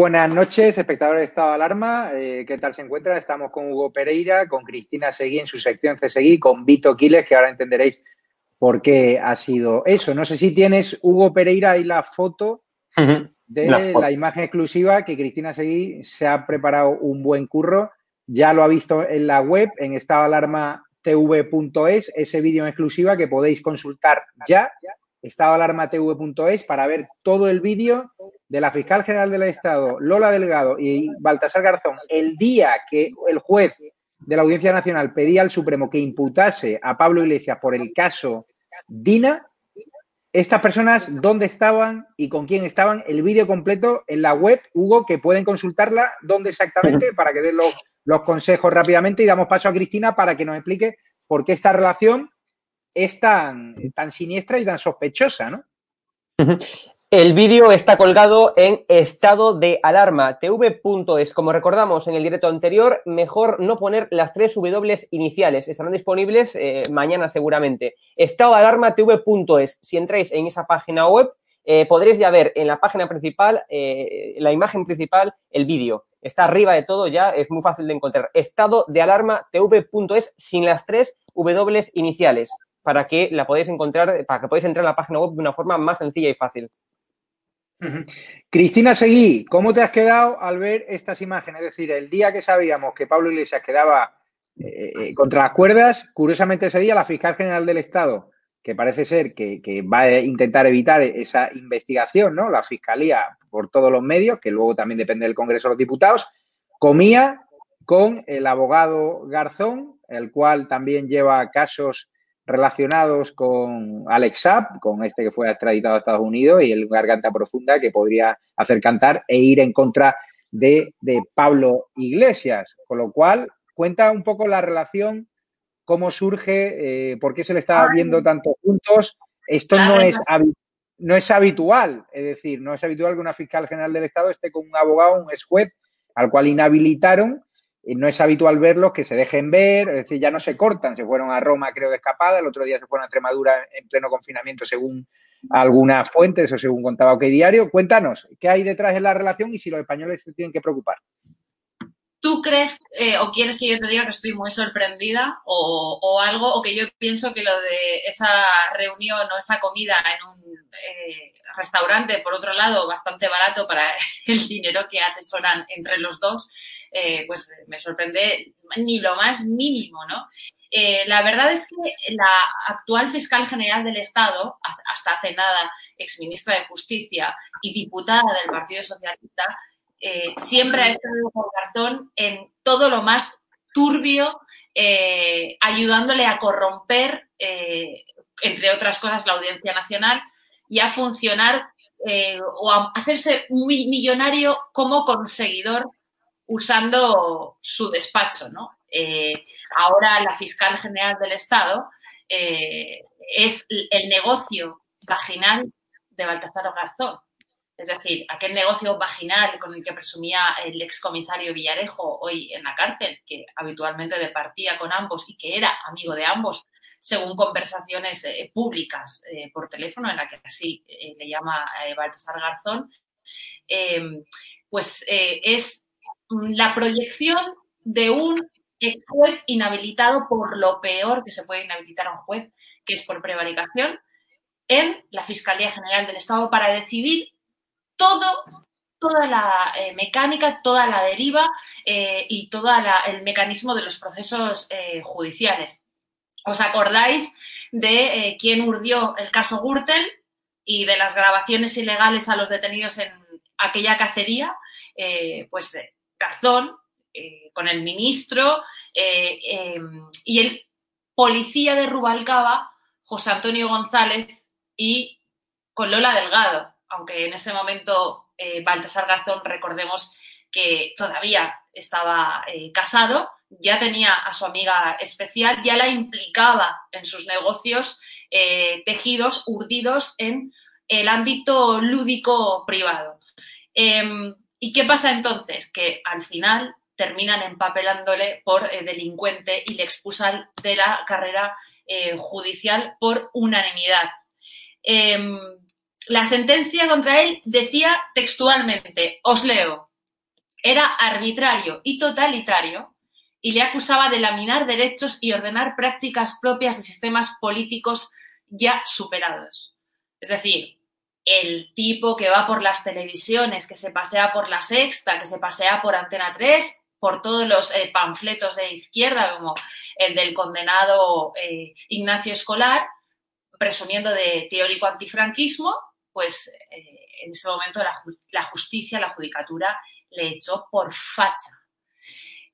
Buenas noches, espectadores de Estado de Alarma. Eh, ¿Qué tal se encuentra? Estamos con Hugo Pereira, con Cristina Seguí en su sección CSEGUI, con Vito Quiles, que ahora entenderéis por qué ha sido eso. No sé si tienes, Hugo Pereira, ahí la foto de la, imagen exclusiva que Cristina Seguí se ha preparado un buen curro. Ya lo ha visto en la web, en estadoalarmatv.es, ese vídeo en exclusiva que podéis consultar ya, estadoalarmatv.es, para ver todo el vídeo de la fiscal general del Estado, Lola Delgado y Baltasar Garzón, el día que el juez de la Audiencia Nacional pedía al Supremo que imputase a Pablo Iglesias por el caso Dina, estas personas, ¿dónde estaban y con quién estaban? El vídeo completo en la web, Hugo, que pueden consultarla, ¿dónde exactamente? Para que den los, los consejos rápidamente y damos paso a Cristina para que nos explique por qué esta relación es tan, tan siniestra y tan sospechosa, ¿no? El vídeo está colgado en estado de alarma tv.es. Como recordamos en el directo anterior, mejor no poner las tres W iniciales. Estarán disponibles eh, mañana seguramente. Estado de alarma tv.es. Si entráis en esa página web, eh, podréis ya ver en la página principal, eh, la imagen principal, el vídeo. Está arriba de todo ya, es muy fácil de encontrar. Estado de alarma tv.es sin las tres W iniciales para que la podáis encontrar, para que podáis entrar a la página web de una forma más sencilla y fácil. Cristina Seguí, ¿cómo te has quedado al ver estas imágenes? Es decir, el día que sabíamos que Pablo Iglesias quedaba eh, eh, contra las cuerdas, curiosamente ese día la fiscal general del Estado, que parece ser que, va a intentar evitar esa investigación, ¿no? La fiscalía por todos los medios, que luego también depende del Congreso de los Diputados, comía con el abogado Garzón, el cual también lleva casos relacionados con Alex Saab, con este que fue extraditado a Estados Unidos, y el Garganta Profunda que podría hacer cantar e ir en contra de, Pablo Iglesias. Con lo cual, cuenta un poco la relación, cómo surge, eh, por qué se le está viendo tanto juntos. Esto no es, no es habitual, es decir, no es habitual que una fiscal general del Estado esté con un abogado, un ex juez, al cual inhabilitaron no es habitual verlos que se dejen ver, es decir, ya no se cortan, se fueron a Roma creo de escapada, el otro día se fueron a Extremadura en pleno confinamiento según algunas fuentes o según contaba OK Diario. Cuéntanos, ¿qué hay detrás de la relación y si los españoles se tienen que preocupar? ¿Tú crees eh, o quieres que yo te diga que estoy muy sorprendida o, algo, o que yo pienso que lo de esa reunión o esa comida en un eh, restaurante, por otro lado, bastante barato para el dinero que atesoran entre los dos, eh, pues me sorprende ni lo más mínimo, ¿no? Eh, la verdad es que la actual fiscal general del Estado, hasta hace nada exministra de Justicia y diputada del Partido Socialista, eh, siempre ha estado con cartón en todo lo más turbio, ayudándole a corromper, entre otras cosas, la Audiencia Nacional y a funcionar o a hacerse millonario como conseguidor usando su despacho, ¿no? Eh, ahora la fiscal general del Estado eh, es el negocio vaginal de Baltasar Garzón. Es decir, aquel negocio vaginal con el que presumía el excomisario Villarejo hoy en la cárcel, que habitualmente departía con ambos y que era amigo de ambos, según conversaciones eh, públicas por teléfono, en la que así le llama Baltasar Garzón, pues es la proyección de un juez inhabilitado por lo peor que se puede inhabilitar a un juez, que es por prevaricación, en la Fiscalía General del Estado para decidir todo, toda la eh, mecánica, toda la deriva eh, y todo el mecanismo de los procesos eh, judiciales. ¿Os acordáis de quién urdió el caso Gürtel y de las grabaciones ilegales a los detenidos en aquella cacería? pues Cazón, eh, con el ministro eh, em, y el policía de Rubalcaba, José Antonio González, y con Lola Delgado, aunque en ese momento eh, Baltasar Garzón, recordemos que todavía estaba casado, ya tenía a su amiga especial, ya la implicaba en sus negocios tejidos, urdidos en el ámbito lúdico privado. Em, ¿Y qué pasa entonces? Que al final terminan empapelándole por eh, delincuente y le expulsan de la carrera eh, judicial por unanimidad. Em, la sentencia contra él decía textualmente, os leo, era arbitrario y totalitario y le acusaba de laminar derechos y ordenar prácticas propias de sistemas políticos ya superados. Es decir, el tipo que va por las televisiones, que se pasea por la sexta, que se pasea por Antena 3, por todos los eh, panfletos de izquierda, como el del condenado eh, Ignacio Escolar, presumiendo de teórico antifranquismo, pues eh, en ese momento la, la, justicia, la judicatura, le echó por facha.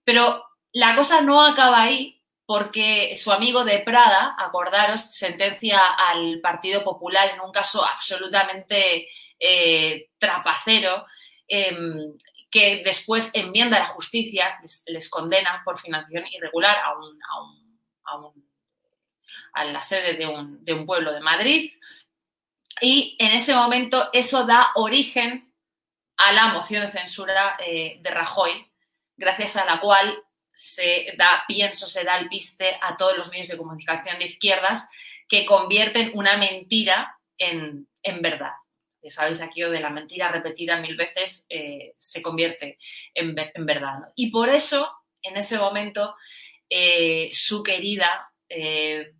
Pero la cosa no acaba ahí, porque su amigo de Prada, acordaros, sentencia al Partido Popular en un caso absolutamente trapacero, em, que después enmienda la justicia, les, condena por financiación irregular a, un, a, un, a, la sede de un, de un, pueblo de Madrid. Y en ese momento eso da origen a la moción de censura eh, de Rajoy, gracias a la cual se da pienso, se da el piste a todos los medios de comunicación de izquierdas que convierten una mentira en, en verdad sabéis aquí de la mentira repetida mil veces eh, se convierte en, verdad. Y por eso, en ese momento, eh, su querida eh,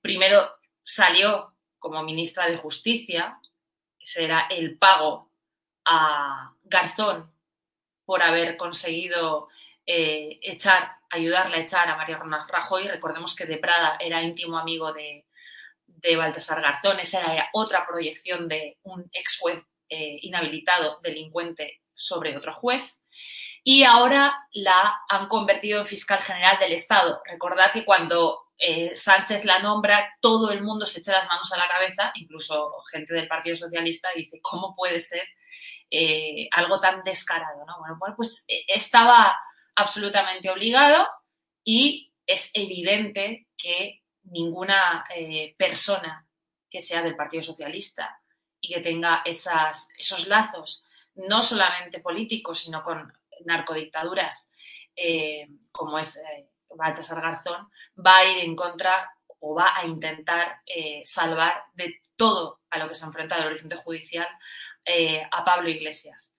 primero salió como ministra de Justicia, ese era el pago a Garzón por haber conseguido echar, ayudarle a echar a María Rajoy. Recordemos que de Prada era íntimo amigo de, de Baltasar Garzón, esa era otra proyección de un ex juez eh, inhabilitado, delincuente, sobre otro juez. Y ahora la han convertido en fiscal general del Estado. Recordad que cuando eh, Sánchez la nombra, todo el mundo se echa las manos a la cabeza, incluso gente del Partido Socialista dice, ¿cómo puede ser eh, algo tan descarado? Bueno, pues estaba absolutamente obligado y es evidente que ninguna eh, persona que sea del Partido Socialista y que tenga esos lazos, no solamente políticos, sino con narcodictaduras, eh, como es eh, Baltasar Garzón, va a ir en contra o va a intentar salvar de todo a lo que se enfrenta el horizonte judicial a Pablo Iglesias.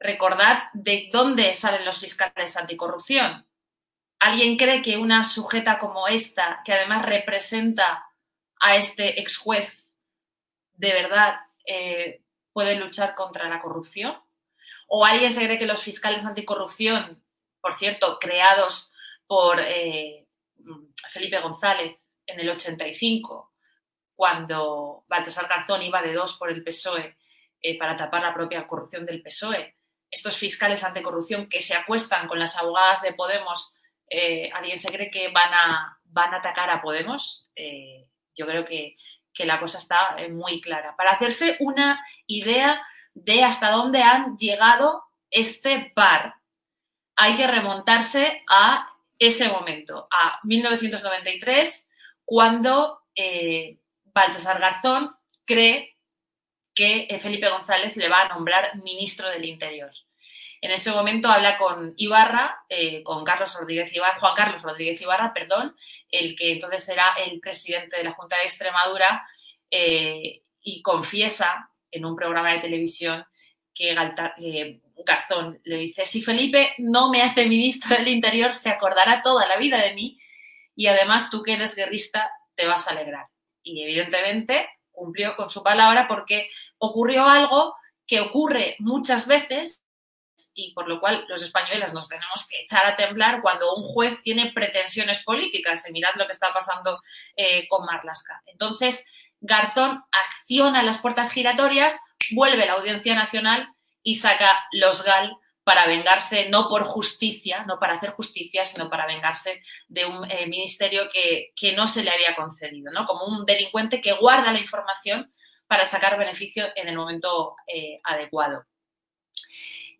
Recordad de dónde salen los fiscales anticorrupción, ¿Alguien cree que una sujeta como esta, que además representa a este ex juez, de verdad eh, puede luchar contra la corrupción? ¿O alguien se cree que los fiscales anticorrupción, por cierto, creados por eh, Felipe González en el 85, cuando Baltasar Garzón iba de dos por el PSOE eh, para tapar la propia corrupción del PSOE, estos fiscales anticorrupción que se acuestan con las abogadas de Podemos eh, ¿Alguien se cree que van a, van a atacar a Podemos? Eh, yo creo que, la cosa está eh, muy clara. Para hacerse una idea de hasta dónde han llegado este par, hay que remontarse a ese momento, a 1993, cuando Baltasar Garzón cree que Felipe González le va a nombrar ministro del Interior. En ese momento habla con Ibarra, eh, con Carlos Rodríguez Ibarra, Juan Carlos Rodríguez Ibarra, perdón, el que entonces era el presidente de la Junta de Extremadura, eh, y confiesa en un programa de televisión que Garzón le dice, si Felipe no me hace ministro del Interior, se acordará toda la vida de mí y además tú que eres guerrista te vas a alegrar. Y evidentemente cumplió con su palabra porque ocurrió algo que ocurre muchas veces y por lo cual los españoles nos tenemos que echar a temblar cuando un juez tiene pretensiones políticas. Y mirad lo que está pasando eh, con Marlasca. Entonces, Garzón acciona las puertas giratorias, vuelve la Audiencia Nacional y saca los GAL para vengarse, no por justicia, no para hacer justicia, sino para vengarse de un eh, ministerio que, no se le había concedido, ¿no? Como un delincuente que guarda la información para sacar beneficio en el momento eh, adecuado.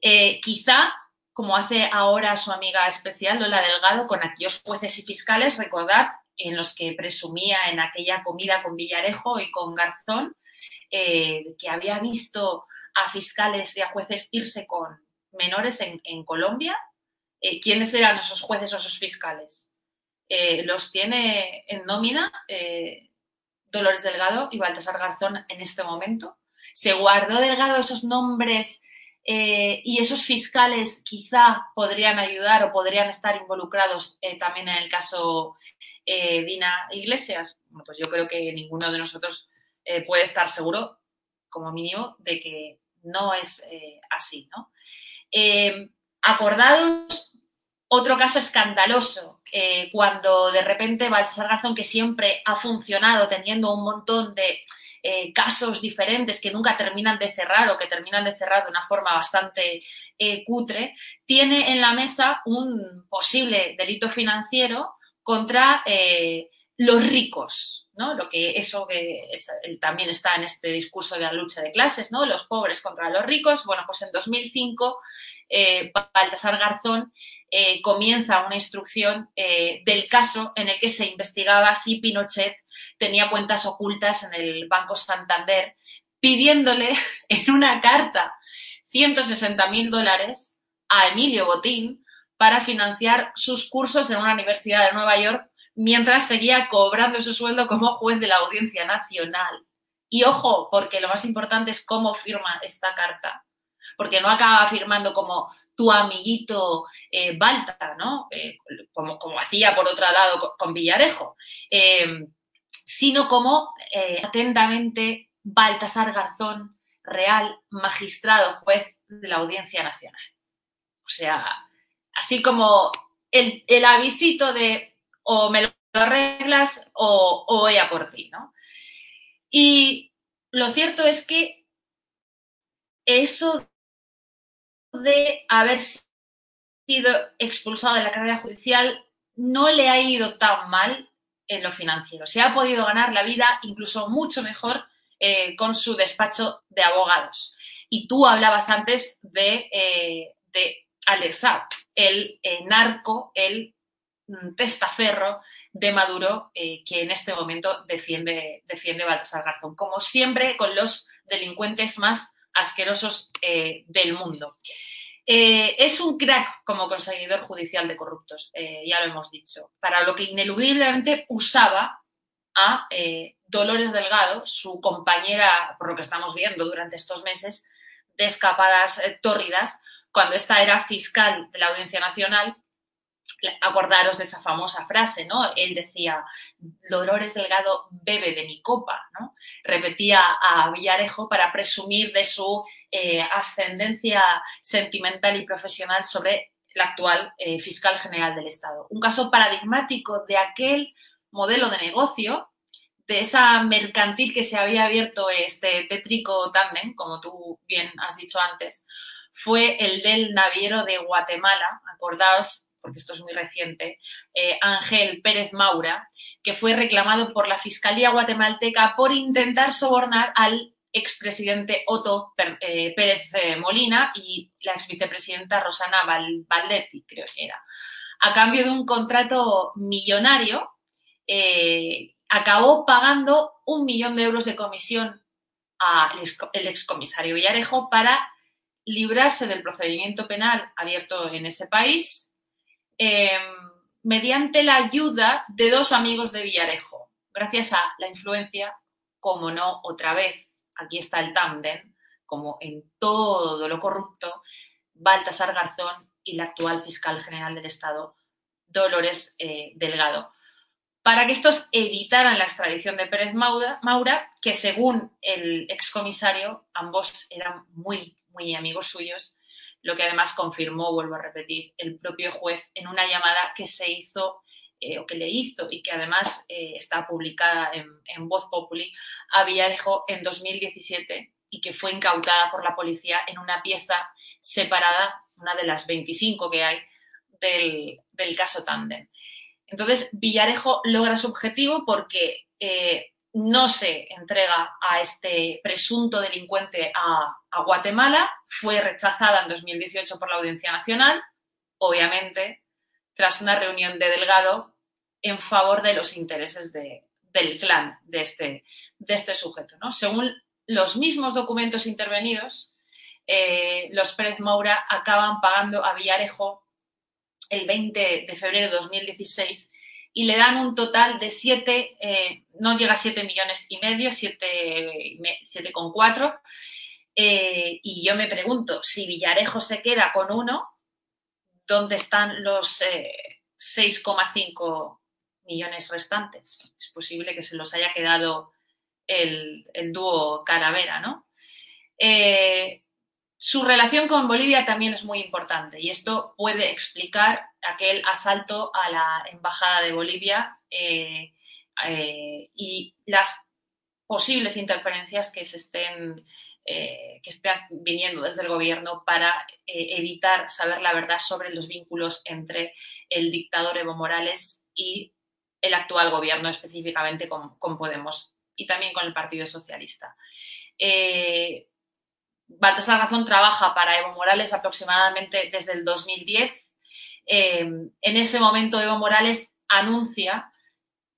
Eh, quizá, como hace ahora su amiga especial Lola Delgado, con aquellos jueces y fiscales, recordad, en los que presumía en aquella comida con Villarejo y con Garzón, eh, que había visto a fiscales y a jueces irse con menores en, Colombia. ¿Quiénes eran esos jueces o esos fiscales? los tiene en nómina Dolores Delgado y Baltasar Garzón en este momento. Se guardó Delgado esos nombres eh, y esos fiscales quizá podrían ayudar o podrían estar involucrados eh, también en el caso eh, Dina Iglesias. Bueno, pues yo creo que ninguno de nosotros puede estar seguro, como mínimo, de que no es así, ¿no? acordados, otro caso escandaloso, cuando de repente Baltasar Garzón, que siempre ha funcionado teniendo un montón de eh, casos diferentes que nunca terminan de cerrar o que terminan de cerrar de una forma bastante eh, cutre, tiene en la mesa un posible delito financiero contra eh, los ricos, ¿no? Lo que eso que también está en este discurso de la lucha de clases, ¿no? Los pobres contra los ricos. Bueno, pues en 2005 Baltasar Garzón eh, comienza una instrucción eh, del caso en el que se investigaba si Pinochet tenía cuentas ocultas en el Banco Santander, pidiéndole en una carta 160 mil dólares a Emilio Botín para financiar sus cursos en una universidad de Nueva York mientras seguía cobrando su sueldo como juez de la Audiencia Nacional. Y ojo, porque lo más importante es cómo firma esta carta. Porque no acaba firmando como tu amiguito eh, Balta, ¿no? Eh, como, como, hacía por otro lado con, Villarejo, eh, sino como atentamente Baltasar Garzón, real magistrado juez de la Audiencia Nacional. O sea, así como el, avisito de o me lo arreglas o, voy a por ti, ¿no? Y lo cierto es que eso de haber sido expulsado de la carrera judicial no le ha ido tan mal en lo financiero. Se ha podido ganar la vida incluso mucho mejor eh, con su despacho de abogados. Y tú hablabas antes de, eh, de Alex el eh, narco, el testaferro de Maduro que en este momento defiende, defiende Baltasar Garzón. Como siempre, con los delincuentes más asquerosos eh, del mundo. Eh, es un crack como conseguidor judicial de corruptos, eh, ya lo hemos dicho, para lo que ineludiblemente usaba a Dolores Delgado, su compañera, por lo que estamos viendo durante estos meses, de escapadas tórridas, cuando esta era fiscal de la Audiencia Nacional acordaros de esa famosa frase, ¿no? Él decía, Dolores Delgado bebe de mi copa, ¿no? Repetía a Villarejo para presumir de su eh, ascendencia sentimental y profesional sobre el actual eh, fiscal general del Estado. Un caso paradigmático de aquel modelo de negocio, de esa mercantil que se había abierto este tétrico tándem, como tú bien has dicho antes, fue el del naviero de Guatemala, acordaos porque esto es muy reciente, eh, Ángel Pérez Maura, que fue reclamado por la Fiscalía guatemalteca por intentar sobornar al expresidente Otto eh, Pérez eh, Molina y la exvicepresidenta Rosana Valdetti, creo que era. A cambio de un contrato millonario, acabó pagando un millón de euros de comisión al excomisario Villarejo para librarse del procedimiento penal abierto en ese país Em, mediante la ayuda de dos amigos de Villarejo, gracias a la influencia, como no, otra vez, aquí está el tándem, como en todo lo corrupto, Baltasar Garzón y la actual fiscal general del Estado, Dolores eh, Delgado, para que estos evitaran la extradición de Pérez Maura, que según el excomisario, ambos eran muy, muy amigos suyos, lo que además confirmó, vuelvo a repetir, el propio juez en una llamada que se hizo eh, o que le hizo y que además eh, está publicada en, Voz Populi a Villarejo en 2017 y que fue incautada por la policía en una pieza separada, una de las 25 que hay del, caso Tandem. Entonces, Villarejo logra su objetivo porque eh, no se entrega a este presunto delincuente a, Guatemala, fue rechazada en 2018 por la Audiencia Nacional, obviamente, tras una reunión de Delgado en favor de los intereses del clan de este, de este sujeto. ¿no? Según los mismos documentos intervenidos, eh, los Pérez Moura acaban pagando a Villarejo el 20 de febrero de 2016 y le dan un total de 7, eh, no llega a 7 millones y medio, 7,4. Eh, y yo me pregunto, si Villarejo se queda con uno, ¿dónde están los 6,5 millones restantes? Es posible que se los haya quedado el, dúo Calavera, ¿no? Su relación con Bolivia también es muy importante y esto puede explicar aquel asalto a la Embajada de Bolivia eh, eh, y las posibles interferencias que se estén eh, que estén viniendo desde el gobierno para evitar saber la verdad sobre los vínculos entre el dictador Evo Morales y el actual gobierno, específicamente con, Podemos y también con el Partido Socialista. Baltasar Razón trabaja para Evo Morales aproximadamente desde el 2010. Eh, en ese momento Evo Morales anuncia,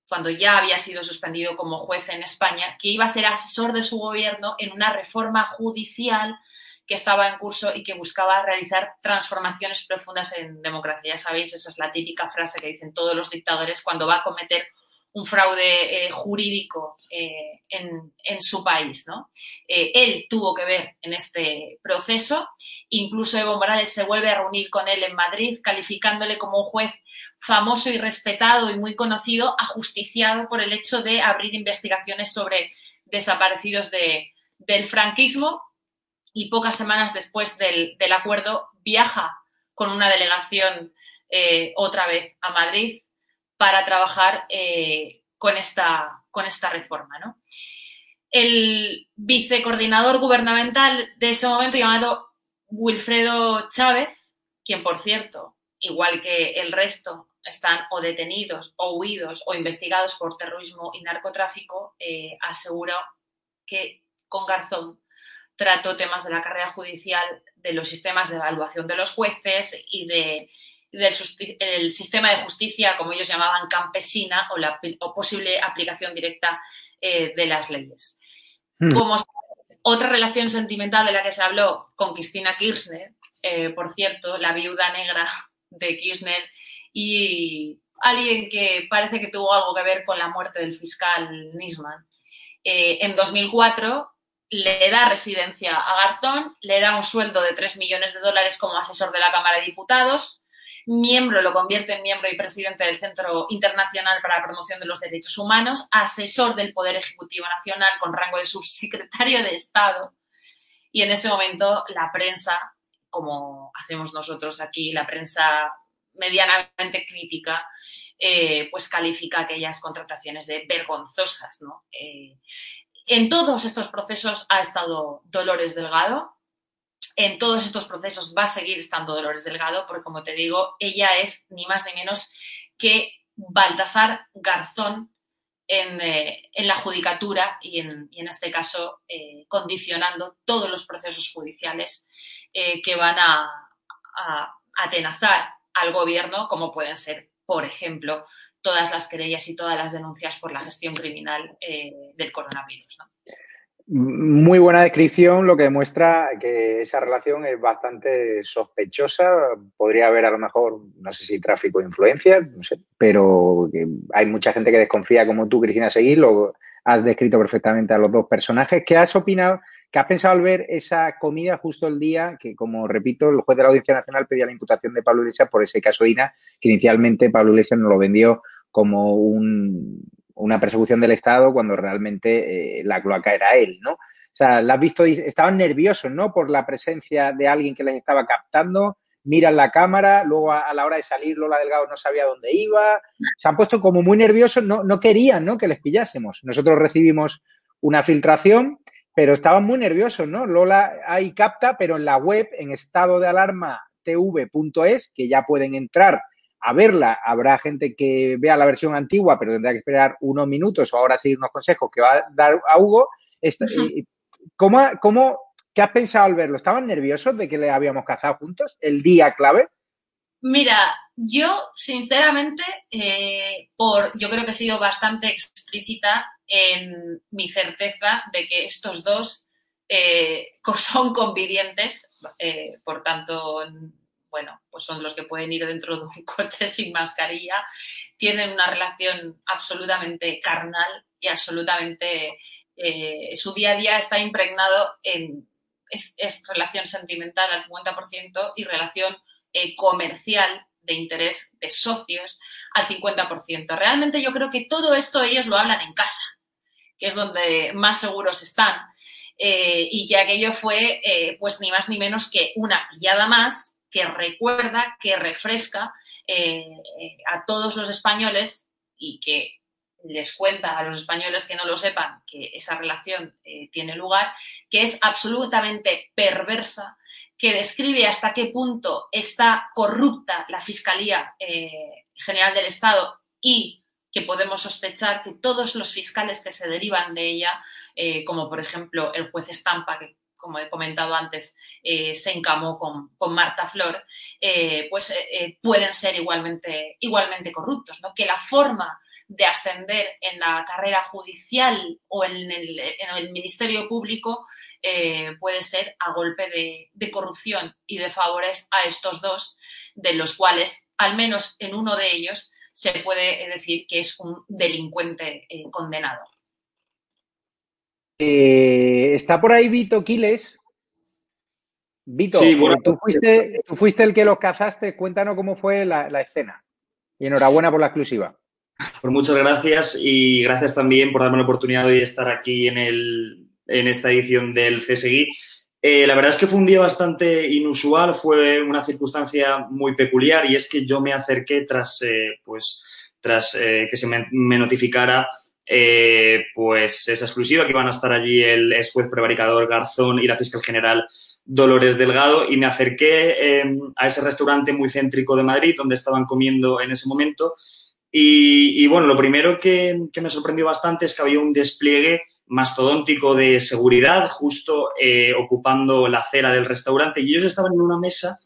cuando ya había sido suspendido como juez en España, que iba a ser asesor de su gobierno en una reforma judicial que estaba en curso y que buscaba realizar transformaciones profundas en democracia. Ya sabéis, esa es la típica frase que dicen todos los dictadores cuando va a cometer un fraude eh, jurídico eh, en, su país. ¿no? Eh, él tuvo que ver en este proceso, incluso Evo Morales se vuelve a reunir con él en Madrid, calificándole como un juez famoso y respetado y muy conocido, ajusticiado por el hecho de abrir investigaciones sobre desaparecidos del franquismo y pocas semanas después del, acuerdo viaja con una delegación otra vez a Madrid para trabajar eh, con, esta, con esta reforma. El vicecoordinador gubernamental de ese momento, llamado Wilfredo Chávez, quien, por cierto, igual que el resto, están o detenidos o huidos o investigados por terrorismo y narcotráfico, eh, aseguró que con Garzón trató temas de la carrera judicial, de los sistemas de evaluación de los jueces y de del sistema de justicia, como ellos llamaban, campesina o, la, posible aplicación directa eh, de las leyes. Hmm. Como otra relación sentimental de la que se habló con Cristina Kirchner, eh, por cierto, la viuda negra de Kirchner y alguien que parece que tuvo algo que ver con la muerte del fiscal Nisman. Eh, en 2004 le da residencia a Garzón, le da un sueldo de 3 millones de dólares como asesor de la Cámara de Diputados, miembro, lo convierte en miembro y presidente del Centro Internacional para la Promoción de los Derechos Humanos, asesor del Poder Ejecutivo Nacional con rango de subsecretario de Estado. Y en ese momento la prensa, como hacemos nosotros aquí, la prensa medianamente crítica, eh, pues califica aquellas contrataciones de vergonzosas. Eh, en todos estos procesos ha estado Dolores Delgado, en todos estos procesos va a seguir estando Dolores Delgado, porque como te digo, ella es ni más ni menos que Baltasar Garzón en, eh, la judicatura y en, este caso eh, condicionando todos los procesos judiciales eh, que van a, atenazar al gobierno, como pueden ser, por ejemplo, todas las querellas y todas las denuncias por la gestión criminal del coronavirus. Muy buena descripción, lo que demuestra que esa relación es bastante sospechosa. Podría haber a lo mejor, no sé si tráfico de influencia, no sé, pero hay mucha gente que desconfía como tú, Cristina Seguir, lo has descrito perfectamente a los dos personajes. ¿Qué has opinado? ¿Qué has pensado al ver esa comida justo el día que, como repito, el juez de la Audiencia Nacional pedía la imputación de Pablo Iglesias por ese caso INA, que inicialmente Pablo Iglesias nos lo vendió como un, una persecución del Estado cuando realmente eh, la cloaca era él, ¿no? O sea, la has visto, estaban nerviosos, ¿no? Por la presencia de alguien que les estaba captando, miran la cámara, luego a, la hora de salir Lola Delgado no sabía dónde iba, se han puesto como muy nerviosos, no, no querían, ¿no? Que les pillásemos. Nosotros recibimos una filtración, pero estaban muy nerviosos, ¿no? Lola ahí capta, pero en la web, en estado de alarma tv.es, que ya pueden entrar a verla. Habrá gente que vea la versión antigua, pero tendrá que esperar unos minutos o ahora seguir unos consejos que va a dar a Hugo. ¿cómo, cómo, qué has pensado al verlo? ¿Estaban nerviosos de que le habíamos cazado juntos el día clave? Mira, yo sinceramente, eh, por, yo creo que he sido bastante explícita en mi certeza de que estos dos eh, son convivientes, eh, por tanto bueno, pues son los que pueden ir dentro de un coche sin mascarilla, tienen una relación absolutamente carnal y absolutamente eh, su día a día está impregnado en es, relación sentimental al 50% y relación eh, comercial de interés de socios al 50%. Realmente yo creo que todo esto ellos lo hablan en casa, que es donde más seguros están. Eh, y que aquello fue, pues ni más ni menos que una pillada más que recuerda, que refresca a todos los españoles y que les cuenta a los españoles que no lo sepan que esa relación eh, tiene lugar, que es absolutamente perversa, que describe hasta qué punto está corrupta la Fiscalía eh, General del Estado y que podemos sospechar que todos los fiscales que se derivan de ella, eh, como por ejemplo el juez Estampa, que como he comentado antes, se encamó con, Marta Flor, pues pueden ser igualmente, igualmente corruptos, ¿no? Que la forma de ascender en la carrera judicial o en el, Ministerio Público eh, puede ser a golpe de, corrupción y de favores a estos dos, de los cuales, al menos en uno de ellos, se puede decir que es un delincuente eh, condenado. Eh, está por ahí Vito Quiles. Vito, tú, fuiste, tú fuiste el que los cazaste. Cuéntanos cómo fue la, la escena. Y enhorabuena por la exclusiva. Pues muchas gracias y gracias también por darme la oportunidad de estar aquí en, esta edición del CSGI. Eh, la verdad es que fue un día bastante inusual, fue una circunstancia muy peculiar y es que yo me acerqué tras, eh, pues, tras eh, que se me, notificara pues esa exclusiva que iban a estar allí el ex juez prevaricador Garzón y la fiscal general Dolores Delgado. Y me acerqué a ese restaurante muy céntrico de Madrid donde estaban comiendo en ese momento. Y, bueno, lo primero que, me sorprendió bastante es que había un despliegue mastodóntico de seguridad justo eh, ocupando la acera del restaurante. Y ellos estaban en una mesa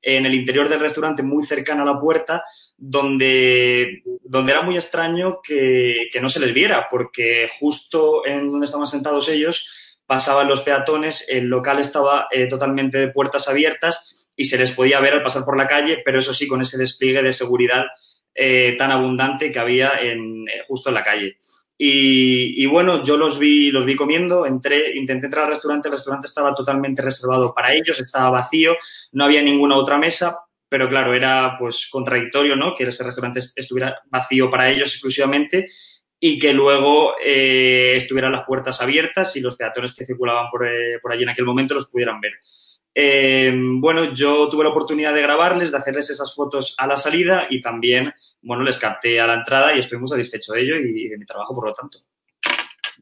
en el interior del restaurante muy cercana a la puerta donde, donde era muy extraño que, no se les viera porque justo en donde estaban sentados ellos pasaban los peatones, el local estaba eh, totalmente de puertas abiertas y se les podía ver al pasar por la calle, pero eso sí, con ese despliegue de seguridad eh, tan abundante que había en, eh, justo en la calle. Y, bueno, yo los vi, los vi comiendo, entré, intenté entrar al restaurante, el restaurante estaba totalmente reservado para ellos, estaba vacío, no había ninguna otra mesa, pero claro, era pues contradictorio, ¿no? Que ese restaurante estuviera vacío para ellos exclusivamente y que luego eh, estuvieran las puertas abiertas y los peatones que circulaban por, por allí en aquel momento los pudieran ver. bueno, yo tuve la oportunidad de grabarles, de hacerles esas fotos a la salida y también bueno, les capté a la entrada y estoy muy satisfecho de ello y de mi trabajo, por lo tanto.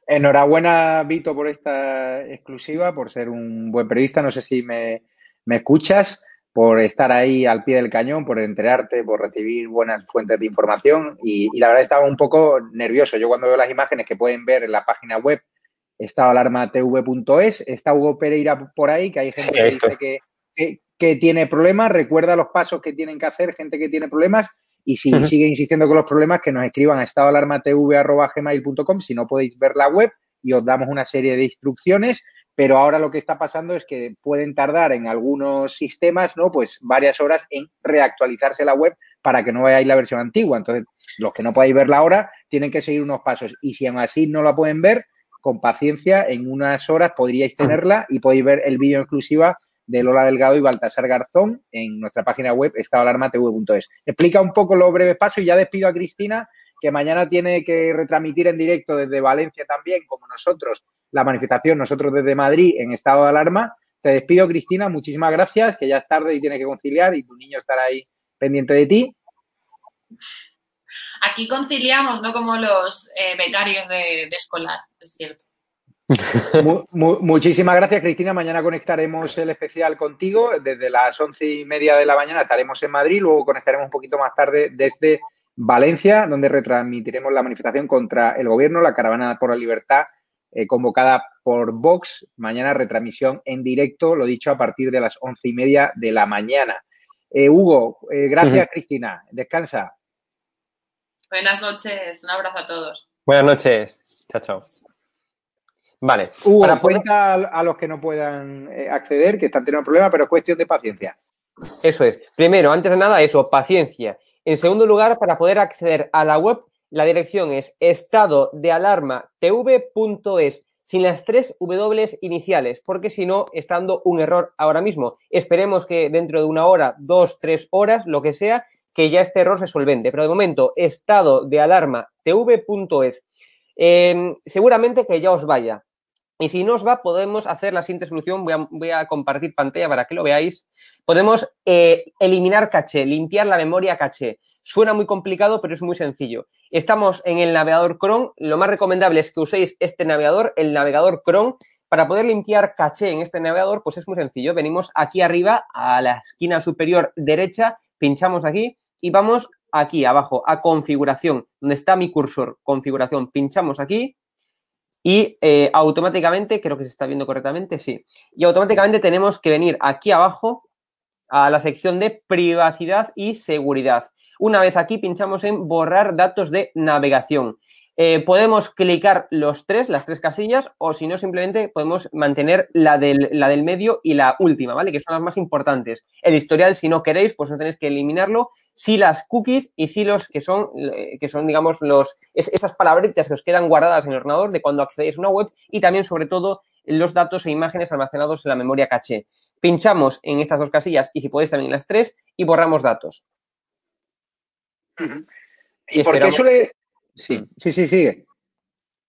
Enhorabuena, Vito, por esta exclusiva, por ser un buen periodista. No sé si me, escuchas, por estar ahí al pie del cañón, por enterarte, por recibir buenas fuentes de información. Y, la verdad estaba un poco nervioso. Yo cuando veo las imágenes que pueden ver en la página web estadoalarmatv.es, está Hugo Pereira por ahí, que hay gente que dice que, que, tiene problemas, recuerda los pasos que tienen que hacer, gente que tiene problemas, y si sigue insistiendo con los problemas, que nos escriban a estadoalarmatv.gmail.com si no podéis ver la web y os damos una serie de instrucciones. Pero ahora lo que está pasando es que pueden tardar en algunos sistemas, ¿no? Pues varias horas en reactualizarse la web para que no veáis la versión antigua. Entonces, los que no podáis verla ahora tienen que seguir unos pasos. Y si aún así no la pueden ver, con paciencia, en unas horas podríais tenerla y podéis ver el vídeo exclusiva de Lola Delgado y Baltasar Garzón en nuestra página web estadoalarmatv.es. Explica un poco los breves pasos y ya despido a Cristina, que mañana tiene que retransmitir en directo desde Valencia también, como nosotros, la manifestación, nosotros desde Madrid en estado de alarma. Te despido, Cristina, muchísimas gracias, que ya es tarde y tiene que conciliar y tu niño estará ahí pendiente de ti. Aquí conciliamos, no como los eh, becarios de escolar, es cierto muchísimas gracias, Cristina. Mañana conectaremos el especial contigo. Desde las once y media de la mañana estaremos en Madrid. Luego conectaremos un poquito más tarde desde Valencia, donde retransmitiremos la manifestación contra el gobierno, la caravana por la libertad, eh, convocada por Vox. Mañana retransmisión en directo, lo dicho, a partir de las once y media de la mañana. Eh, Hugo, eh, gracias, Cristina. Descansa. Buenas noches. Un abrazo a todos. Buenas noches. Chao, chao. Vale. Hugo, cuenta a los que no puedan eh, acceder, que están teniendo problemas, pero es cuestión de paciencia. Eso es. Primero, antes de nada, eso, paciencia. En segundo lugar, para poder acceder a la web, la dirección es estado de alarma tv.es sin las tres W iniciales, porque si no, está dando un error ahora mismo. Esperemos que dentro de una hora, dos, tres horas, lo que sea, que ya este error se solvente. Pero de momento, estado de alarma tv.es. Em, seguramente que ya os vaya. Y si no os va, podemos hacer la siguiente solución. Voy a, compartir pantalla para que lo veáis. Podemos eh, eliminar caché, limpiar la memoria caché. Suena muy complicado, pero es muy sencillo. Estamos en el navegador Chrome. Lo más recomendable es que uséis este navegador, el navegador Chrome. Para poder limpiar caché en este navegador, pues es muy sencillo. Venimos aquí arriba a la esquina superior derecha, pinchamos aquí y vamos aquí abajo a configuración, donde está mi cursor, configuración. Pinchamos aquí y eh, automáticamente, creo que se está viendo correctamente, sí. Y automáticamente tenemos que venir aquí abajo a la sección de privacidad y seguridad. Una vez aquí pinchamos en borrar datos de navegación. Eh, podemos clicar los tres, las tres casillas, o si no, simplemente podemos mantener la del, la del medio y la última, ¿vale? Que son las más importantes. El historial, si no queréis, pues no tenéis que eliminarlo. Si las cookies y si los que son, eh, que son, digamos, los, esas palabritas que os quedan guardadas en el ordenador de cuando accedéis a una web y también, sobre todo, los datos e imágenes almacenados en la memoria caché. Pinchamos en estas dos casillas y si podéis también en las tres y borramos datos. ¿Y, por qué suele, Sí, sí, sí, sigue.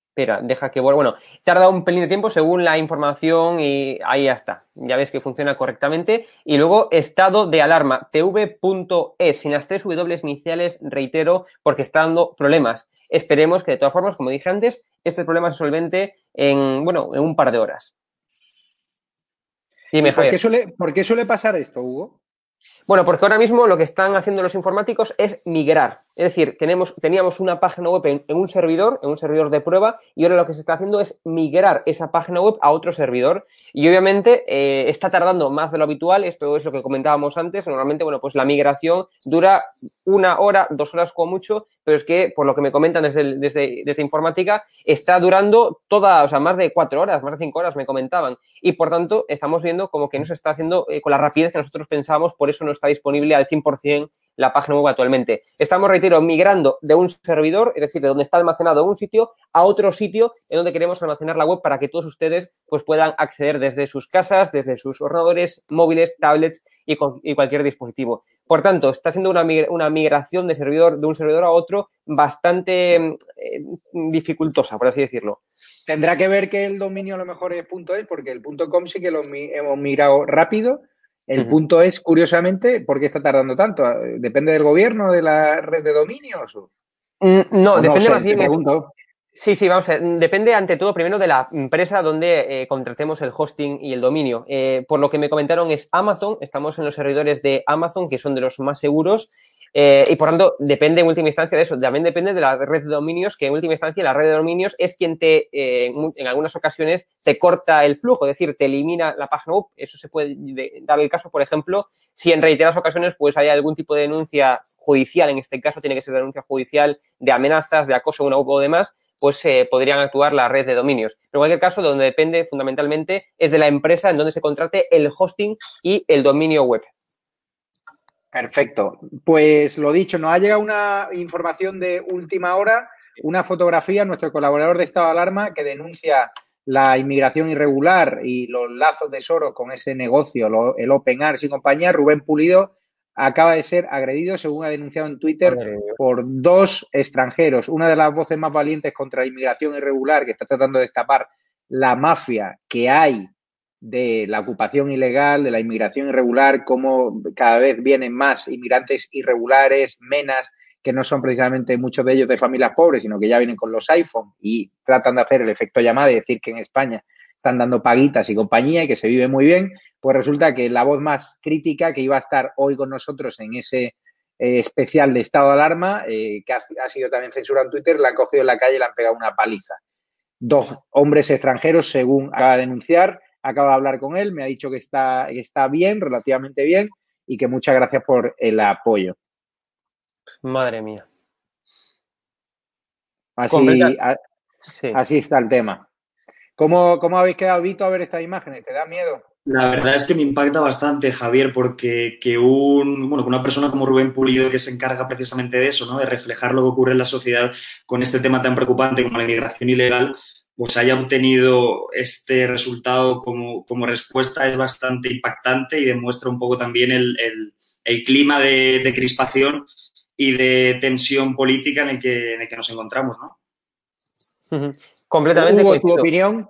Espera, deja que Bueno, tarda un pelín de tiempo según la información y ahí ya está. Ya ves que funciona correctamente. Y luego, estado de alarma, tv.es, sin las tres W iniciales, reitero, porque está dando problemas. Esperemos que, de todas formas, como dije antes, este problema se solvente en, bueno, en un par de horas. Dime, ¿Por, qué suele, ¿Por qué suele pasar esto, Hugo? Bueno, porque ahora mismo lo que están haciendo los informáticos es migrar. Es decir, tenemos, teníamos una página web en, un servidor, en un servidor de prueba, y ahora lo que se está haciendo es migrar esa página web a otro servidor. Y obviamente eh, está tardando más de lo habitual, esto es lo que comentábamos antes. Normalmente, bueno, pues la migración dura una hora, dos horas como mucho, pero es que, por lo que me comentan desde, desde, desde informática, está durando toda, o sea, más de cuatro horas, más de cinco horas me comentaban. Y por tanto, estamos viendo como que no se está haciendo eh, con la rapidez que nosotros pensábamos, por eso no está disponible al 100% la página web actualmente. Estamos, reitero, migrando de un servidor, es decir, de donde está almacenado un sitio, a otro sitio en donde queremos almacenar la web para que todos ustedes pues, puedan acceder desde sus casas, desde sus ordenadores, móviles, tablets y, cualquier dispositivo. Por tanto, está siendo una, migración de servidor de un servidor a otro bastante eh, dificultosa, por así decirlo. Tendrá que ver que el dominio a lo mejor es .es, porque el .com sí que lo hemos migrado rápido el punto es, curiosamente, ¿por qué está tardando tanto? ¿Depende del gobierno, de la red de dominios? Mm, no, depende más bien. Sí, sí, vamos a ver. Depende ante todo primero de la empresa donde eh, contratemos el hosting y el dominio. Eh, por lo que me comentaron es Amazon. Estamos en los servidores de Amazon, que son de los más seguros. Eh, y por tanto, depende en última instancia de eso. También depende de la red de dominios, que en última instancia la red de dominios es quien te, eh, en algunas ocasiones, te corta el flujo, es decir, te elimina la página web. Eso se puede dar el caso, por ejemplo, si en reiteradas ocasiones pues hay algún tipo de denuncia judicial, en este caso tiene que ser denuncia judicial de amenazas, de acoso una web o demás, pues eh, podrían actuar la red de dominios. Pero en cualquier caso, donde depende fundamentalmente es de la empresa en donde se contrate el hosting y el dominio web. Perfecto. Pues lo dicho, nos ha llegado una información de última hora, una fotografía, nuestro colaborador de estado de alarma que denuncia la inmigración irregular y los lazos de Soros con ese negocio, el Open Arms y compañía, Rubén Pulido acaba de ser agredido, según ha denunciado en Twitter, por dos extranjeros. Una de las voces más valientes contra la inmigración irregular que está tratando de destapar la mafia que hay de la ocupación ilegal, de la inmigración irregular, cómo cada vez vienen más inmigrantes irregulares, menas, que no son precisamente muchos de ellos de familias pobres, sino que ya vienen con los iPhone y tratan de hacer el efecto llamada y decir que en España están dando paguitas y compañía y que se vive muy bien, pues resulta que la voz más crítica que iba a estar hoy con nosotros en ese eh, especial de estado de alarma, eh, que ha, sido también censurado en Twitter, la han cogido en la calle y le han pegado una paliza. Dos hombres extranjeros, según acaba de denunciar, acaba de hablar con él, me ha dicho que está, está bien, relativamente bien, y que muchas gracias por el apoyo. Madre mía. Así, así está el tema. ¿Cómo, ¿Cómo, habéis quedado, Vito, a ver estas imágenes? ¿Te da miedo? La verdad es que me impacta bastante, Javier, porque que un, bueno, una persona como Rubén Pulido, que se encarga precisamente de eso, ¿no? de reflejar lo que ocurre en la sociedad con este tema tan preocupante como la inmigración ilegal, pues haya obtenido este resultado como, como respuesta es bastante impactante y demuestra un poco también el, el, clima de, de, crispación y de tensión política en el que, en el que nos encontramos, ¿no? Completamente. Hugo, tu opinión.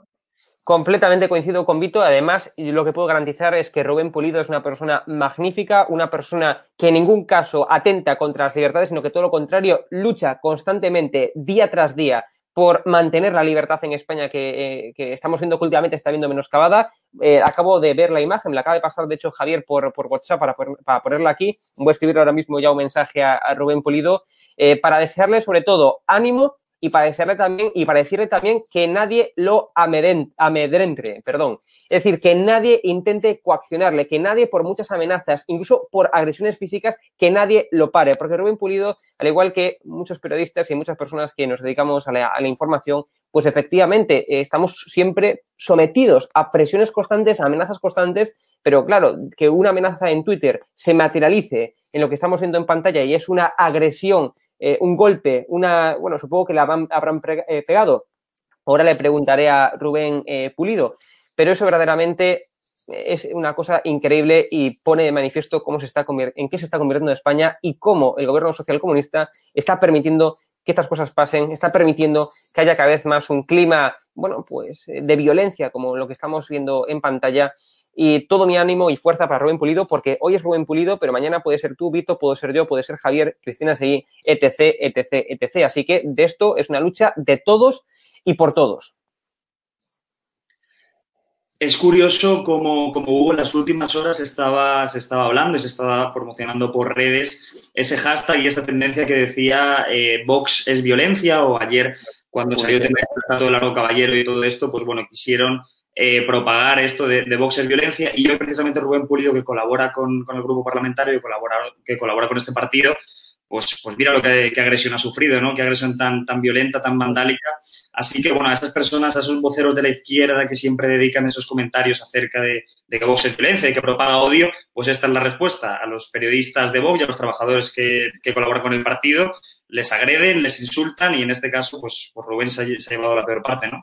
Completamente coincido con Vito. Además, lo que puedo garantizar es que Rubén Pulido es una persona magnífica, una persona que en ningún caso atenta contra las libertades, sino que todo lo contrario, lucha constantemente, día tras día, por mantener la libertad en España que, eh, estamos viendo que últimamente está viendo menoscabada. Eh, acabo de ver la imagen, me la acaba de pasar, de hecho, Javier por, por WhatsApp para, para, ponerla aquí. Voy a escribir ahora mismo ya un mensaje a, Rubén Pulido eh, para desearle sobre todo ánimo y para decirle también, que nadie lo amedrente, perdón. Es decir, que nadie intente coaccionarle, que nadie por muchas amenazas, incluso por agresiones físicas, que nadie lo pare. Porque Rubén Pulido, al igual que muchos periodistas y muchas personas que nos dedicamos a la, a la información, pues efectivamente eh, estamos siempre sometidos a presiones constantes, a amenazas constantes, pero claro, que una amenaza en Twitter se materialice en lo que estamos viendo en pantalla y es una agresión eh, un golpe, una, bueno, supongo que la habrán, eh, pegado. Ahora le preguntaré a Rubén eh, Pulido, pero eso verdaderamente es una cosa increíble y pone de manifiesto cómo se está en qué se está convirtiendo España y cómo el gobierno social comunista está permitiendo que estas cosas pasen, está permitiendo que haya cada vez más un clima, bueno, pues de violencia, como lo que estamos viendo en pantalla, y todo mi ánimo y fuerza para Rubén Pulido, porque hoy es Rubén Pulido, pero mañana puede ser tú, Vito, puedo ser yo, puede ser Javier, Cristina Seguí, etc., etc., etc. Así que de esto es una lucha de todos y por todos. Es curioso como, como Hugo en las últimas horas estaba, se estaba hablando y se estaba promocionando por redes ese hashtag y esa tendencia que decía eh, Vox es violencia o ayer cuando salió el tratado de Largo Caballero y todo esto, pues bueno, quisieron eh, propagar esto de, de Vox es violencia. Y yo, precisamente, Rubén Pulido, que colabora con, el grupo parlamentario y colabora, que colabora con este partido, pues, pues mira lo que, agresión ha sufrido, ¿no? Qué agresión tan, tan violenta, tan vandálica. Así que, bueno, a esas personas, a esos voceros de la izquierda que siempre dedican esos comentarios acerca de, que Vox es violencia y que propaga odio, pues esta es la respuesta. A los periodistas de Vox y a los trabajadores que, colaboran con el partido, les agreden, les insultan y en este caso, pues, pues Rubén se ha llevado la peor parte, ¿no?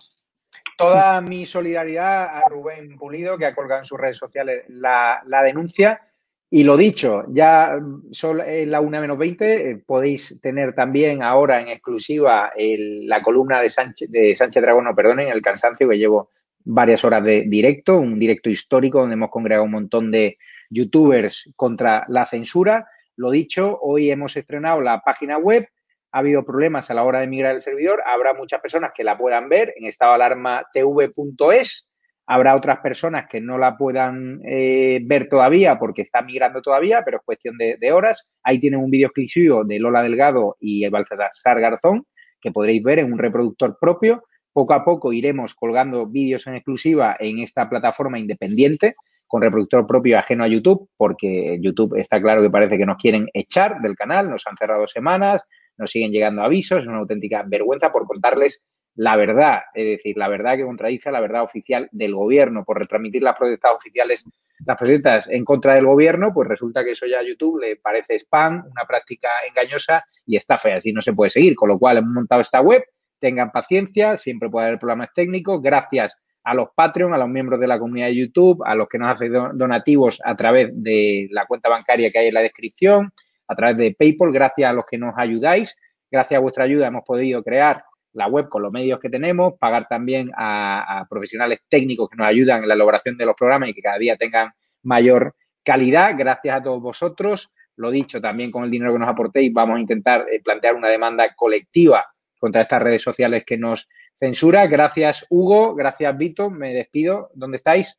Toda mi solidaridad a Rubén Pulido, que ha colgado en sus redes sociales la, denuncia. Y lo dicho, ya son la una menos 20, eh, podéis tener también ahora en exclusiva la columna de Sánchez, de Sánchez Dragón, no perdonen, el cansancio, que llevo varias horas de directo, un directo histórico donde hemos congregado un montón de youtubers contra la censura. Lo dicho, hoy hemos estrenado la página web ha habido problemas a la hora de migrar el servidor, habrá muchas personas que la puedan ver en estado alarma tv.es, habrá otras personas que no la puedan eh, ver todavía porque está migrando todavía, pero es cuestión de, horas. Ahí tienen un vídeo exclusivo de Lola Delgado y el Baltasar Garzón que podréis ver en un reproductor propio. Poco a poco iremos colgando vídeos en exclusiva en esta plataforma independiente con reproductor propio ajeno a YouTube, porque YouTube está claro que parece que nos quieren echar del canal, nos han cerrado semanas, nos siguen llegando avisos, es una auténtica vergüenza por contarles la verdad, es decir, la verdad que contradice la verdad oficial del gobierno, por retransmitir las protestas oficiales, las protestas en contra del gobierno, pues resulta que eso ya a YouTube le parece spam, una práctica engañosa y está fea, así no se puede seguir, con lo cual hemos montado esta web, tengan paciencia, siempre puede haber problemas técnicos, gracias a los Patreon, a los miembros de la comunidad de YouTube, a los que nos hacen donativos a través de la cuenta bancaria que hay en la descripción, a través de PayPal, gracias a los que nos ayudáis. Gracias a vuestra ayuda hemos podido crear la web con los medios que tenemos, pagar también a, profesionales técnicos que nos ayudan en la elaboración de los programas y que cada día tengan mayor calidad. Gracias a todos vosotros. Lo dicho, también con el dinero que nos aportéis vamos a intentar eh, plantear una demanda colectiva contra estas redes sociales que nos censura. Gracias, Hugo. Gracias, Vito. Me despido. ¿Dónde estáis?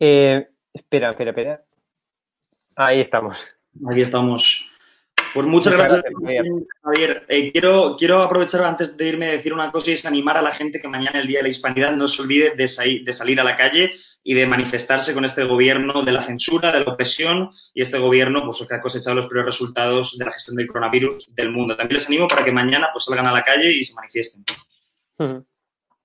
Eh, espera, espera, espera. Ahí estamos. Aquí estamos. Pues muchas, gracias, Javier. Eh, quiero, quiero aprovechar antes de irme a decir una cosa y es animar a la gente que mañana, el Día de la Hispanidad, no se olvide de, de salir a la calle y de manifestarse con este gobierno de la censura, de la opresión y este gobierno pues, que ha cosechado los peores resultados de la gestión del coronavirus del mundo. También les animo para que mañana pues, salgan a la calle y se manifiesten.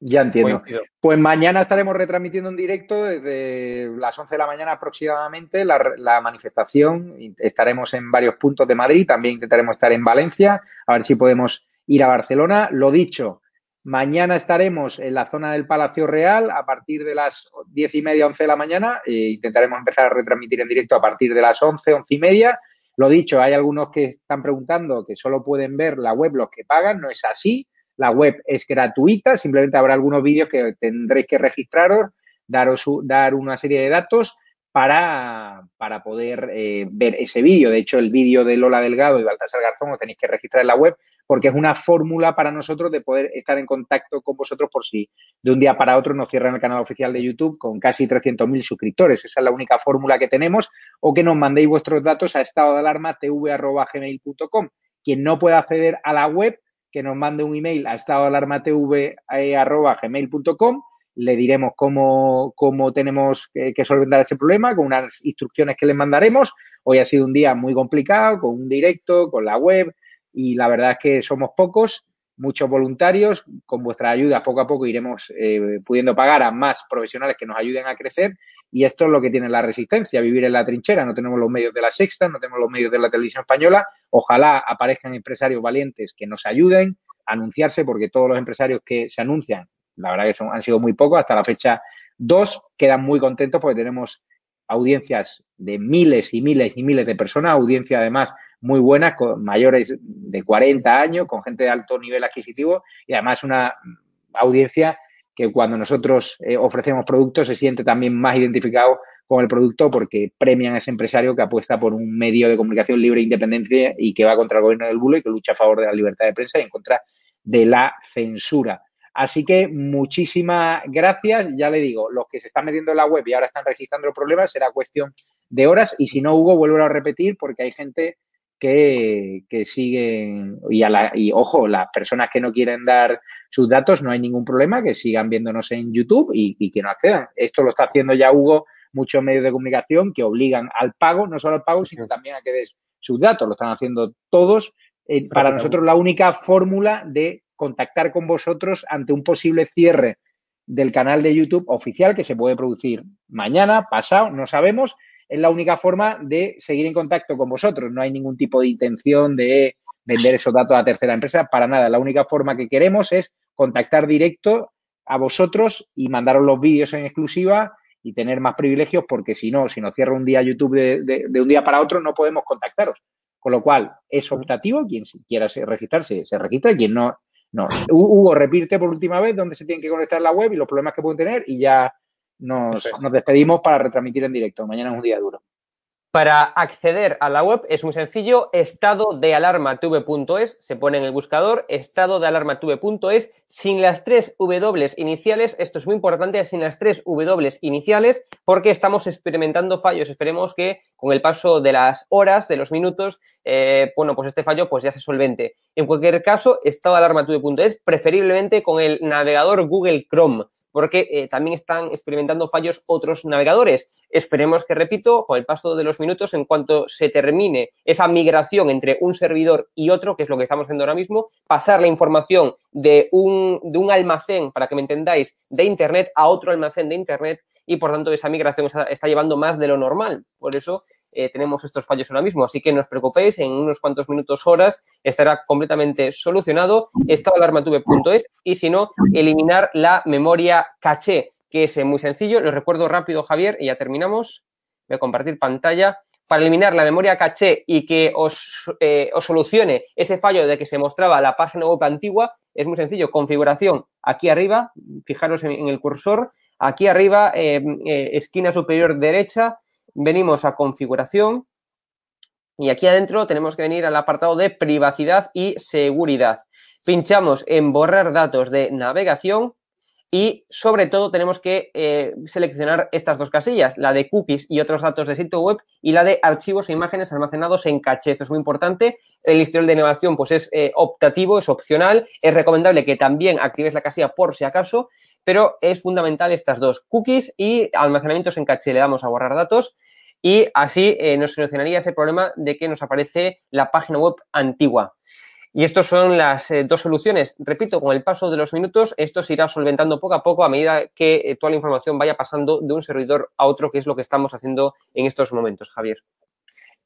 Ya entiendo. Pues mañana estaremos retransmitiendo en directo desde las 11 de la mañana aproximadamente la, manifestación. Estaremos en varios puntos de Madrid, también intentaremos estar en Valencia, a ver si podemos ir a Barcelona. Lo dicho, mañana estaremos en la zona del Palacio Real a partir de las 10 y media, 11 de la mañana. E intentaremos empezar a retransmitir en directo a partir de las 11, 11 y media. Lo dicho, hay algunos que están preguntando que solo pueden ver la web los que pagan, no es así la web es gratuita, simplemente habrá algunos vídeos que tendréis que registraros, daros, dar una serie de datos para, para poder eh, ver ese vídeo. De hecho, el vídeo de Lola Delgado y Baltasar Garzón lo tenéis que registrar en la web porque es una fórmula para nosotros de poder estar en contacto con vosotros por si de un día para otro nos cierran el canal oficial de YouTube con casi 300.000 suscriptores. Esa es la única fórmula que tenemos o que nos mandéis vuestros datos a estado de alarma tv.gmail.com. Quien no pueda acceder a la web que nos mande un email a estadoalarmatv.gmail.com. Le diremos cómo, cómo tenemos que, solventar ese problema con unas instrucciones que les mandaremos. Hoy ha sido un día muy complicado, con un directo, con la web, y la verdad es que somos pocos, muchos voluntarios. Con vuestra ayuda, poco a poco iremos eh, pudiendo pagar a más profesionales que nos ayuden a crecer. Y esto es lo que tiene la resistencia, vivir en la trinchera. No tenemos los medios de la sexta, no tenemos los medios de la televisión española. Ojalá aparezcan empresarios valientes que nos ayuden a anunciarse, porque todos los empresarios que se anuncian, la verdad que son, han sido muy pocos, hasta la fecha dos, quedan muy contentos porque tenemos audiencias de miles y miles y miles de personas, audiencia además muy buenas, con mayores de 40 años, con gente de alto nivel adquisitivo y además una audiencia que cuando nosotros eh, ofrecemos productos se siente también más identificado con el producto porque premian a ese empresario que apuesta por un medio de comunicación libre e independencia y que va contra el gobierno del bulo y que lucha a favor de la libertad de prensa y en contra de la censura. Así que muchísimas gracias. Ya le digo, los que se están metiendo en la web y ahora están registrando el problema será cuestión de horas y si no, Hugo, vuelvo a repetir porque hay gente que, siguen y, a la, y ojo, las personas que no quieren dar sus datos, no hay ningún problema, que sigan viéndonos en YouTube y, que no accedan. Esto lo está haciendo ya Hugo, muchos medios de comunicación que obligan al pago, no solo al pago, sino también a que des sus datos. Lo están haciendo todos. Eh, para nosotros la única fórmula de contactar con vosotros ante un posible cierre del canal de YouTube oficial que se puede producir mañana, pasado, no sabemos, es la única forma de seguir en contacto con vosotros. No hay ningún tipo de intención de vender esos datos a tercera empresa, para nada. La única forma que queremos es contactar directo a vosotros y mandaros los vídeos en exclusiva y tener más privilegios, porque si no, si nos cierra un día YouTube de, un día para otro, no podemos contactaros. Con lo cual, es optativo, quien quiera registrarse, se registra, quien no, no. Hugo, repite por última vez dónde se tiene que conectar la web y los problemas que pueden tener y ya nos, despedimos para retransmitir en directo. Mañana es un día duro. Para acceder a la web es muy sencillo, estado de alarma se pone en el buscador, estado de alarma sin las tres W iniciales, esto es muy importante, sin las tres W iniciales, porque estamos experimentando fallos. Esperemos que con el paso de las horas, de los minutos, eh, bueno, pues este fallo pues ya se solvente. En cualquier caso, estado de alarma preferiblemente con el navegador Google Chrome porque eh, también están experimentando fallos otros navegadores. Esperemos que, repito, con el paso de los minutos, en cuanto se termine esa migración entre un servidor y otro, que es lo que estamos haciendo ahora mismo, pasar la información de un, de un almacén, para que me entendáis, de Internet a otro almacén de Internet y, por tanto, esa migración está, está llevando más de lo normal. Por eso eh, tenemos estos fallos ahora mismo. Así que no os preocupéis, en unos cuantos minutos, horas, estará completamente solucionado. Estadoalarmatube.es y si no, eliminar la memoria caché, que es muy sencillo. Lo recuerdo rápido, Javier, y ya terminamos. Voy a compartir pantalla. Para eliminar la memoria caché y que os, eh, solucione ese fallo de que se mostraba la página web antigua, es muy sencillo. Configuración aquí arriba, fijaros en, el cursor, aquí arriba, eh, esquina superior derecha, venimos a configuración y aquí adentro tenemos que venir al apartado de privacidad y seguridad. Pinchamos en borrar datos de navegación y sobre todo tenemos que eh, seleccionar estas dos casillas, la de cookies y otros datos de sitio web y la de archivos e imágenes almacenados en caché. Esto es muy importante. El historial de navegación pues es eh, optativo, es opcional. Es recomendable que también actives la casilla por si acaso, pero es fundamental estas dos, cookies y almacenamientos en caché. Le damos a borrar datos y así eh, nos solucionaría ese problema de que nos aparece la página web antigua. Y estas son las eh, dos soluciones. Repito, con el paso de los minutos, esto se irá solventando poco a poco a medida que eh, toda la información vaya pasando de un servidor a otro, que es lo que estamos haciendo en estos momentos, Javier.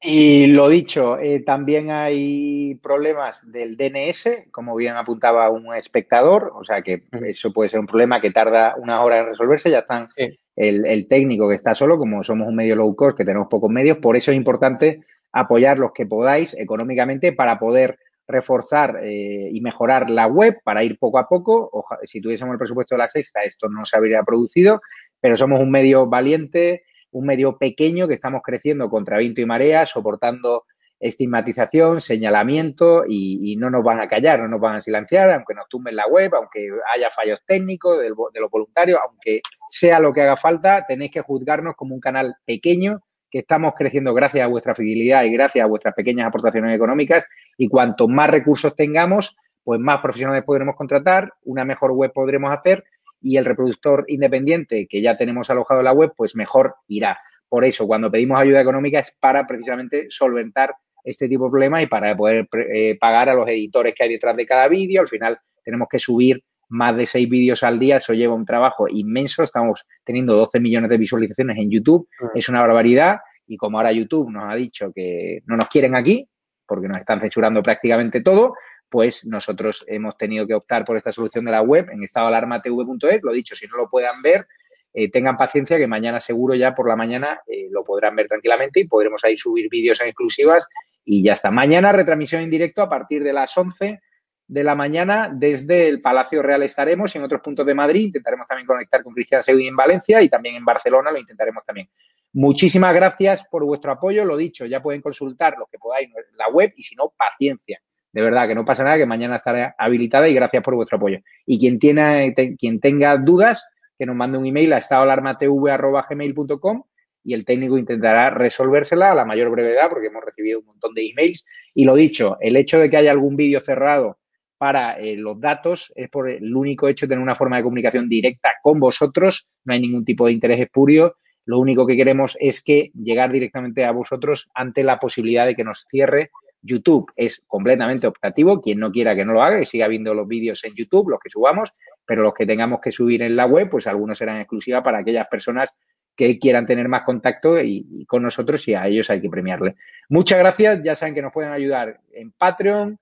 Y lo dicho, eh, también hay problemas del DNS, como bien apuntaba un espectador, o sea que eso puede ser un problema que tarda una hora en resolverse, ya están el, el, técnico que está solo, como somos un medio low cost, que tenemos pocos medios, por eso es importante apoyar los que podáis económicamente para poder reforzar eh, y mejorar la web para ir poco a poco. si tuviésemos el presupuesto de la sexta, esto no se habría producido, pero somos un medio valiente, un medio pequeño que estamos creciendo contra viento y marea, soportando estigmatización, señalamiento y, no nos van a callar, no nos van a silenciar, aunque nos tumben la web, aunque haya fallos técnicos de los voluntarios, aunque sea lo que haga falta, tenéis que juzgarnos como un canal pequeño que estamos creciendo gracias a vuestra fidelidad y gracias a vuestras pequeñas aportaciones económicas y cuanto más recursos tengamos, pues más profesionales podremos contratar, una mejor web podremos hacer y el reproductor independiente que ya tenemos alojado en la web, pues mejor irá. Por eso, cuando pedimos ayuda económica es para precisamente solventar este tipo de problemas y para poder eh, pagar a los editores que hay detrás de cada vídeo. Al final tenemos que subir más de seis vídeos al día, eso lleva un trabajo inmenso. Estamos teniendo 12 millones de visualizaciones en YouTube, mm. es una barbaridad. Y como ahora YouTube nos ha dicho que no nos quieren aquí, porque nos están censurando prácticamente todo, pues nosotros hemos tenido que optar por esta solución de la web en estadoalarmatv.es. Lo dicho, si no lo puedan ver, eh, tengan paciencia que mañana seguro ya por la mañana eh, lo podrán ver tranquilamente y podremos ahí subir vídeos en exclusivas y ya está. Mañana retransmisión en directo a partir de las 11 de la mañana desde el Palacio Real estaremos en otros puntos de Madrid. Intentaremos también conectar con Cristian Seguí en Valencia y también en Barcelona lo intentaremos también. Muchísimas gracias por vuestro apoyo. Lo dicho, ya pueden consultar lo que podáis en la web y si no, paciencia. De verdad, que no pasa nada, que mañana estará habilitada y gracias por vuestro apoyo. Y quien, tiene, quien tenga dudas, que nos mande un email a estadoalarmatv.gmail.com y el técnico intentará resolvérsela a la mayor brevedad porque hemos recibido un montón de emails. Y lo dicho, el hecho de que haya algún vídeo cerrado para eh, los datos es por el único hecho de tener una forma de comunicación directa con vosotros, no hay ningún tipo de interés espurio, lo único que queremos es que llegar directamente a vosotros ante la posibilidad de que nos cierre YouTube. Es completamente optativo, quien no quiera que no lo haga, que siga viendo los vídeos en YouTube, los que subamos, pero los que tengamos que subir en la web, pues algunos serán exclusivas para aquellas personas que quieran tener más contacto y, con nosotros y a ellos hay que premiarle. Muchas gracias, ya saben que nos pueden ayudar en Patreon,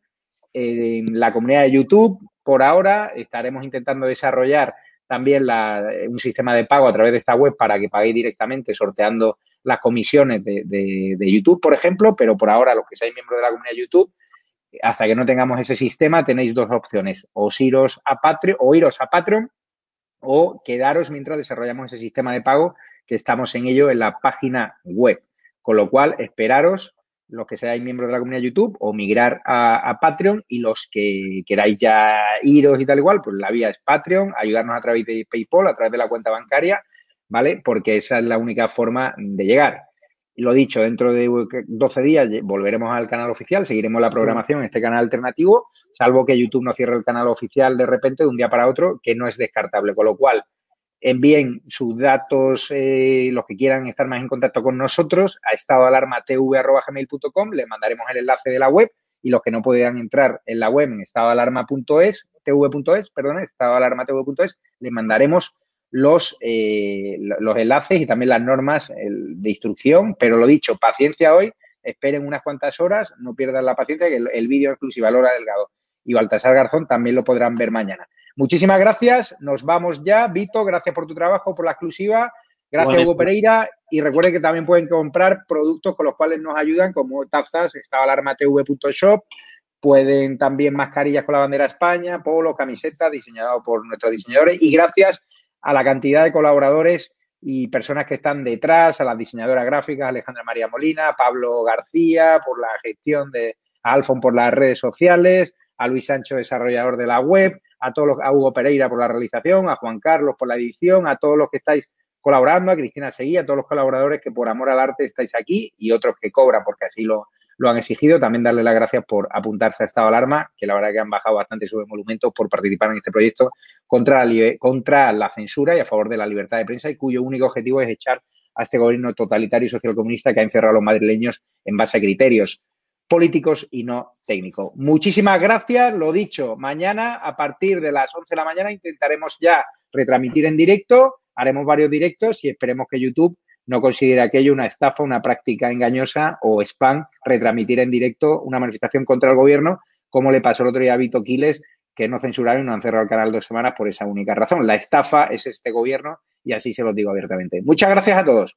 en la comunidad de YouTube. Por ahora estaremos intentando desarrollar también un sistema de pago a través de esta web para que paguéis directamente sorteando las comisiones de, YouTube, por ejemplo, pero por ahora los que seáis miembros de la comunidad de YouTube, hasta que no tengamos ese sistema, tenéis dos opciones, o iros a Patreon, o iros a Patreon o quedaros mientras desarrollamos ese sistema de pago que estamos en ello en la página web. Con lo cual, esperaros los que seáis miembros de la comunidad YouTube o migrar a, Patreon y los que queráis ya iros y tal igual, pues la vía es Patreon, ayudarnos a través de PayPal, a través de la cuenta bancaria, ¿vale? Porque esa es la única forma de llegar. Lo dicho, dentro de 12 días volveremos al canal oficial, seguiremos la programación en este canal alternativo, salvo que YouTube no cierre el canal oficial de repente de un día para otro, que no es descartable. Con lo cual, envíen sus datos, eh, los que quieran estar más en contacto con nosotros, a estadoalarmatv.gmail.com, les mandaremos el enlace de la web y los que no puedan entrar en la web en estadoalarma.es, tv.es, perdón, estadoalarmatv.es, les mandaremos los, eh, los enlaces y también las normas de instrucción, pero lo dicho, paciencia hoy, esperen unas cuantas horas, no pierdan la paciencia, que el, el vídeo exclusivo a Lora Delgado y Baltasar Garzón también lo podrán ver mañana. Muchísimas gracias, nos vamos ya. Vito, gracias por tu trabajo, por la exclusiva. Gracias, Hugo Pereira. Y recuerden que también pueden comprar productos con los cuales nos ayudan, como tazas, estadoalarmatv.shop. Pueden también mascarillas con la bandera España, polo, camiseta, diseñado por nuestros diseñadores. Y gracias a la cantidad de colaboradores y personas que están detrás, a las diseñadoras gráficas, Alejandra María Molina, Pablo García, por la gestión de Alfon por las redes sociales, a Luis Sancho, desarrollador de la web, a todos los, a Hugo Pereira por la realización, a Juan Carlos por la edición, a todos los que estáis colaborando, a Cristina Seguí, a todos los colaboradores que por amor al arte estáis aquí y otros que cobran porque así lo, lo han exigido. También darle las gracias por apuntarse a estado alarma, que la verdad que han bajado bastante sus emolumentos por participar en este proyecto contra contra la censura y a favor de la libertad de prensa y cuyo único objetivo es echar a este gobierno totalitario y socialcomunista que ha encerrado a los madrileños en base a criterios políticos y no técnicos. Muchísimas gracias. Lo dicho, mañana a partir de las 11 de la mañana intentaremos ya retransmitir en directo. Haremos varios directos y esperemos que YouTube no considere aquello una estafa, una práctica engañosa o spam, retransmitir en directo una manifestación contra el gobierno, como le pasó el otro día a Vito Quiles, que no censuraron y no han cerrado el canal dos semanas por esa única razón. La estafa es este gobierno y así se lo digo abiertamente. Muchas gracias a todos.